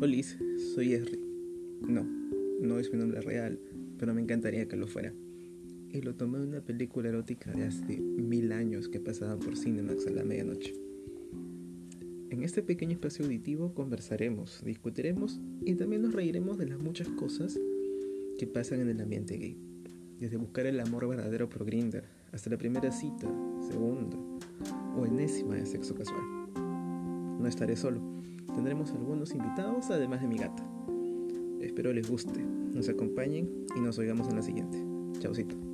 Hola, soy Esri. No, no es mi nombre real, pero me encantaría que lo fuera. Y lo tomé de una película erótica de hace mil años que pasaba por Cinemax a la medianoche. En este pequeño espacio auditivo conversaremos, discutiremos y también nos reiremos de las muchas cosas que pasan en el ambiente gay. Desde buscar el amor verdadero por Grinder hasta la primera cita, segunda o enésima de sexo casual. No estaré solo Tendremos algunos invitados, además de mi gata. Espero les guste, nos acompañen y nos oigamos en la siguiente. Chaucito.